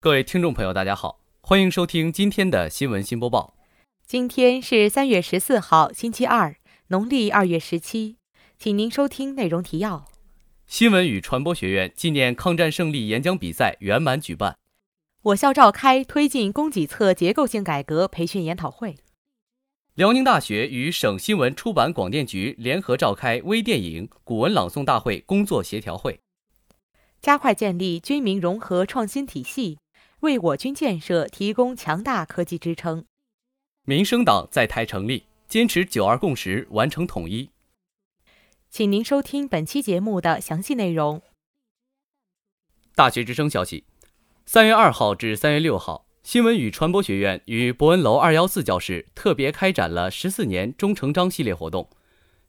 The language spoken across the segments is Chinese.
各位听众朋友，大家好，欢迎收听今天的新闻新播报。今天是三月十四号，星期二，农历二月十七，请您收听内容提要：新闻与传播学院纪念抗战胜利演讲比赛圆满举办；我校召开推进供给侧结构性改革培训研讨会；辽宁大学与省新闻出版广电局联合召开微电影古文朗诵大会工作协调会；加快建立军民融合创新体系。为我军建设提供强大科技支撑。民生党在台成立，坚持“九二共识”，完成统一。请您收听本期节目的详细内容。大学之声消息：三月二号至三月六号，新闻与传播学院与博文楼二幺四教室特别开展了十四年钟成章系列活动。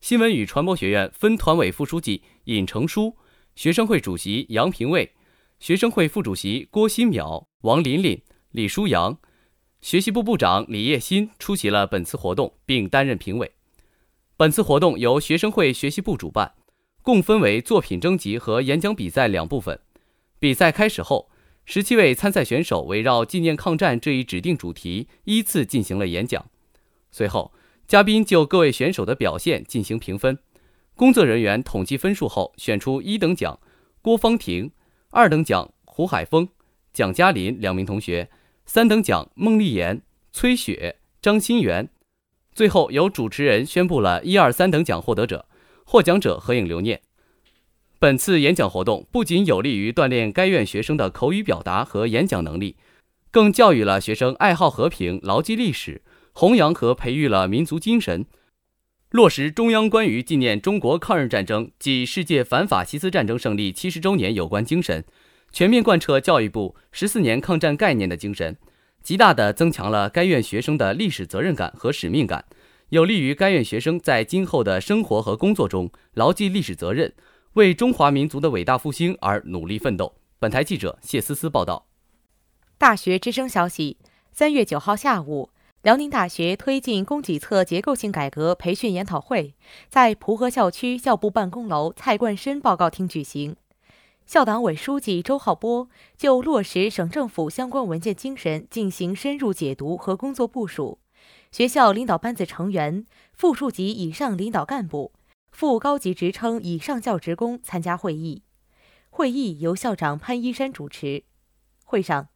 新闻与传播学院分团委副书记尹成书，学生会主席杨平卫。学生会副主席郭新淼、王琳琳、李舒阳，学习部部长李叶新出席了本次活动，并担任评委。本次活动由学生会学习部主办，共分为作品征集和演讲比赛两部分。比赛开始后，十七位参赛选手围绕纪念抗战这一指定主题依次进行了演讲。随后，嘉宾就各位选手的表现进行评分，工作人员统计分数后选出一等奖郭芳婷。二等奖胡海峰、蒋嘉林两名同学，三等奖孟丽妍、崔雪、张新元。最后由主持人宣布了一二三等奖获得者，获奖者合影留念。本次演讲活动不仅有利于锻炼该院学生的口语表达和演讲能力，更教育了学生爱好和平、牢记历史，弘扬和培育了民族精神，落实中央关于纪念中国抗日战争暨世界反法西斯战争胜利七十周年有关精神。全面贯彻教育部十四年抗战概念的精神，极大地增强了该院学生的历史责任感和使命感，有利于该院学生在今后的生活和工作中牢记历史责任，为中华民族的伟大复兴而努力奋斗。本台记者谢思思报道。大学之声消息：三月九号下午，辽宁大学推进供给侧结构性改革培训研讨会在蒲河校区校部办公楼蔡冠深报告厅举行。校党委书记周浩波就落实省政府相关文件精神进行深入解读和工作部署。学校领导班子成员、副处级以上领导干部、副高级职称以上教职工参加会议。会议由校长潘一山主持。会上，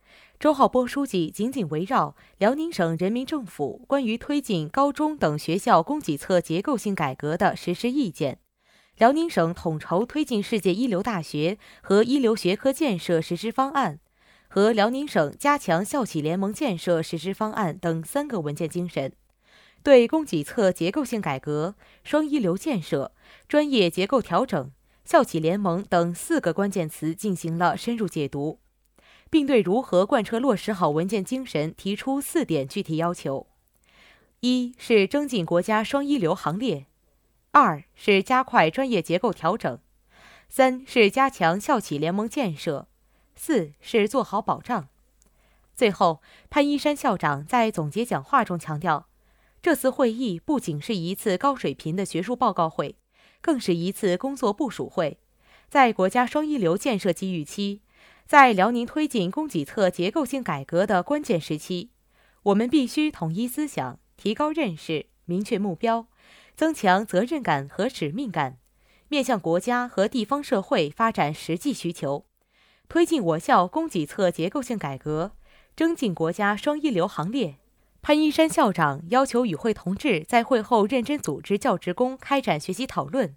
周浩波书记紧紧围绕辽宁省人民政府关于推进高中等学校供给侧结构性改革的实施意见。辽宁省统筹推进世界一流大学和一流学科建设实施方案和辽宁省加强校企联盟建设实施方案等三个文件精神，对供给侧结构性改革、双一流建设、专业结构调整、校企联盟等四个关键词进行了深入解读，并对如何贯彻落实好文件精神提出四点具体要求：一是增进国家双一流行列。二是加快专业结构调整，三是加强校企联盟建设，四是做好保障。最后，潘一山校长在总结讲话中强调，这次会议不仅是一次高水平的学术报告会，更是一次工作部署会。在国家双一流建设机遇期，在辽宁推进供给侧结构性改革的关键时期，我们必须统一思想，提高认识，明确目标。增强责任感和使命感，面向国家和地方社会发展实际需求，推进我校供给侧结构性改革，增进国家双一流行列。潘一山校长要求与会同志在会后认真组织教职工开展学习讨论，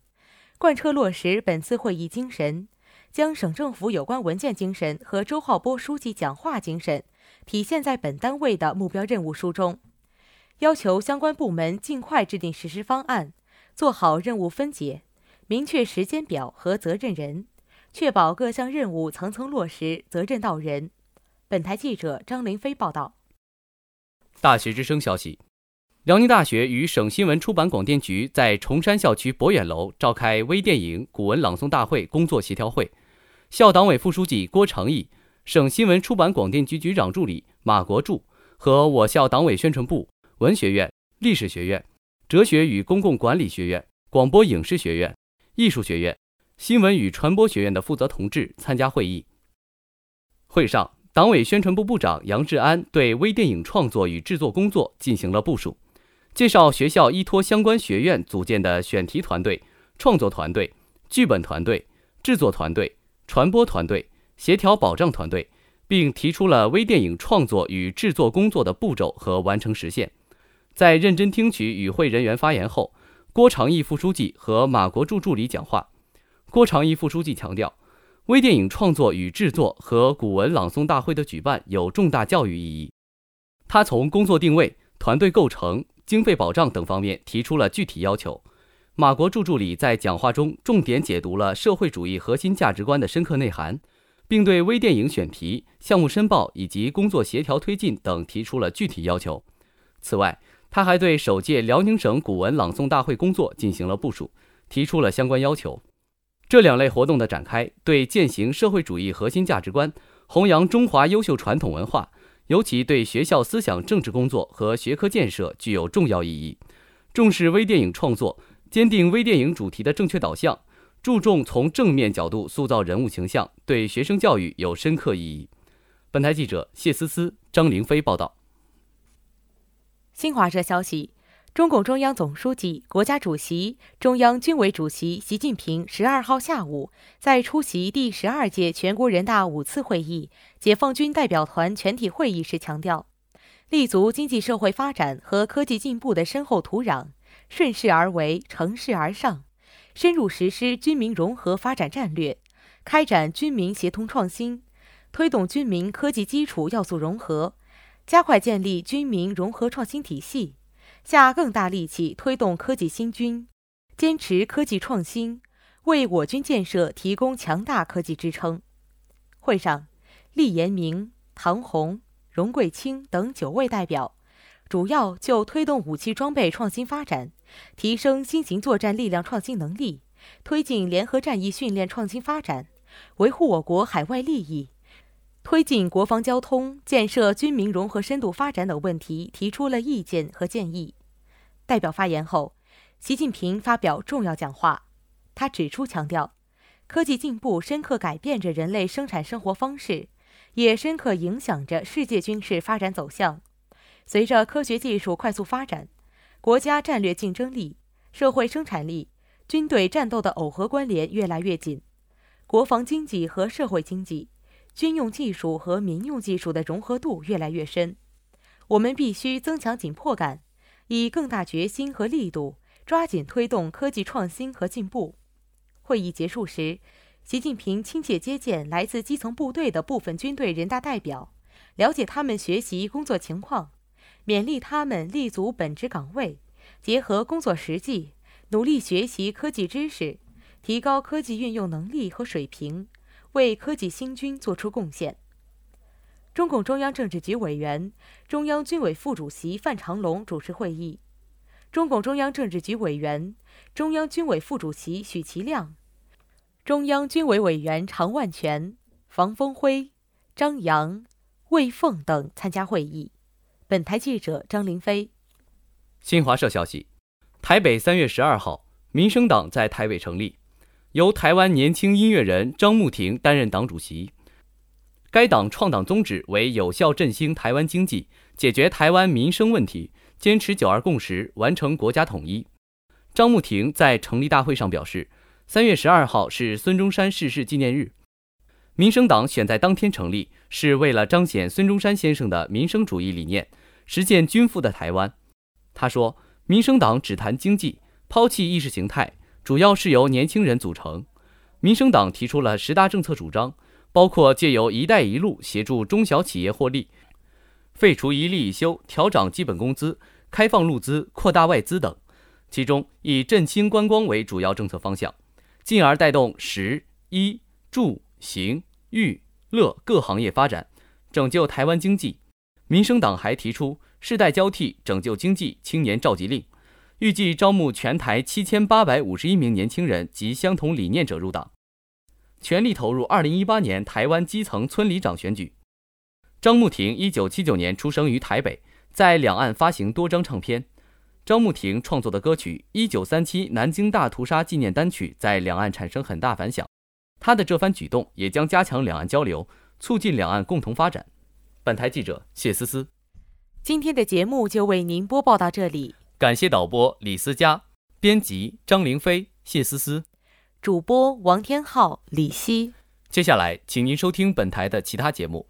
贯彻落实本次会议精神，将省政府有关文件精神和周浩波书记讲话精神体现在本单位的目标任务书中。要求相关部门尽快制定实施方案，做好任务分解，明确时间表和责任人，确保各项任务层层落实，责任到人。本台记者张林飞报道。大学之声消息：辽宁大学与省新闻出版广电局在崇山校区博远楼召开微电影古文朗诵大会工作协调会，校党委副书记郭长义、省新闻出版广电局局长助理马国柱和我校党委宣传部。文学院、历史学院、哲学与公共管理学院、广播影视学院、艺术学院、新闻与传播学院的负责同志参加会议。会上，党委宣传部部长杨志安对微电影创作与制作工作进行了部署，介绍学校依托相关学院组建的选题团队、创作团队、剧本团队、制作团队、传播团队、协调保障团队，并提出了微电影创作与制作工作的步骤和完成时限。在认真听取与会人员发言后，郭长义副书记和马国柱助理讲话。郭长义副书记强调。微电影创作与制作和古文朗诵大会的举办有重大教育意义。他从工作定位、团队构成、经费保障等方面提出了具体要求。马国柱助理在讲话中重点解读了社会主义核心价值观的深刻内涵，并对微电影选题、项目申报以及工作协调推进等提出了具体要求。此外，他还对首届辽宁省古文朗诵大会工作进行了部署，提出了相关要求。这两类活动的展开，对践行社会主义核心价值观、弘扬中华优秀传统文化，尤其对学校思想政治工作和学科建设具有重要意义。重视微电影创作，坚定微电影主题的正确导向，注重从正面角度塑造人物形象，对学生教育有深刻意义。本台记者谢思思、张凌飞报道。新华社消息。中共中央总书记、国家主席、中央军委主席习近平十二号下午在出席第十二届全国人大五次会议解放军代表团全体会议时强调，立足经济社会发展和科技进步的深厚土壤，顺势而为，乘势而上，深入实施军民融合发展战略，开展军民协同创新，推动军民科技基础要素融合，加快建立军民融合创新体系。下更大力气推动科技新军，坚持科技创新，为我军建设提供强大科技支撑。会上，厉延明、唐红、荣桂清等九位代表，主要就推动武器装备创新发展，提升新型作战力量创新能力，推进联合战役训练创新发展，维护我国海外利益。推进国防交通建设、军民融合深度发展等问题提出了意见和建议。代表发言后，习近平发表重要讲话。他指出，强调科技进步深刻改变着人类生产生活方式，也深刻影响着世界军事发展走向。随着科学技术快速发展，国家战略竞争力、社会生产力、军队战斗的耦合关联越来越紧，国防经济和社会经济。军用技术和民用技术的融合度越来越深，我们必须增强紧迫感，以更大决心和力度抓紧推动科技创新和进步。会议结束时，习近平亲切接见来自基层部队的部分军队人大代表，了解他们学习工作情况，勉励他们立足本职岗位，结合工作实际，努力学习科技知识，提高科技运用能力和水平。为科技新军作出贡献。中共中央政治局委员、中央军委副主席范长龙主持会议。中共中央政治局委员、中央军委副主席许其亮，中央军委委员常万全、房峰辉、张扬、魏凤等参加会议。本台记者张林飞。新华社消息：台北三月十二号，民生党在台北成立。由台湾年轻音乐人张慕婷担任党主席。该党创党宗旨为有效振兴台湾经济，解决台湾民生问题，坚持九二共识，完成国家统一。张慕婷在成立大会上表示，三月十二号是孙中山逝世纪念日，民生党选在当天成立，是为了彰显孙中山先生的民生主义理念，实现均富的台湾。他说，民生党只谈经济，抛弃意识形态。主要是由年轻人组成。民生党提出了十大政策主张，包括借由“一带一路”协助中小企业获利，废除一例一休、调涨基本工资、开放路资、扩大外资等。其中以振兴观光为主要政策方向，进而带动食、衣、住、行、娱、乐各行业发展，拯救台湾经济。民生党还提出世代交替拯救经济青年召集令。预计招募全台七千八百五十一名年轻人及相同理念者入党，全力投入二零一八年台湾基层村里长选举。张慕婷一九七九年出生于台北，在两岸发行多张唱片。张慕婷创作的歌曲《一九三七南京大屠杀纪念单曲》在两岸产生很大反响，他的这番举动也将加强两岸交流，促进两岸共同发展。本台记者谢思思。今天的节目就为您播报到这里，感谢导播李思佳，编辑张凌飞、谢思思，主播王天浩、李希。接下来，请您收听本台的其他节目。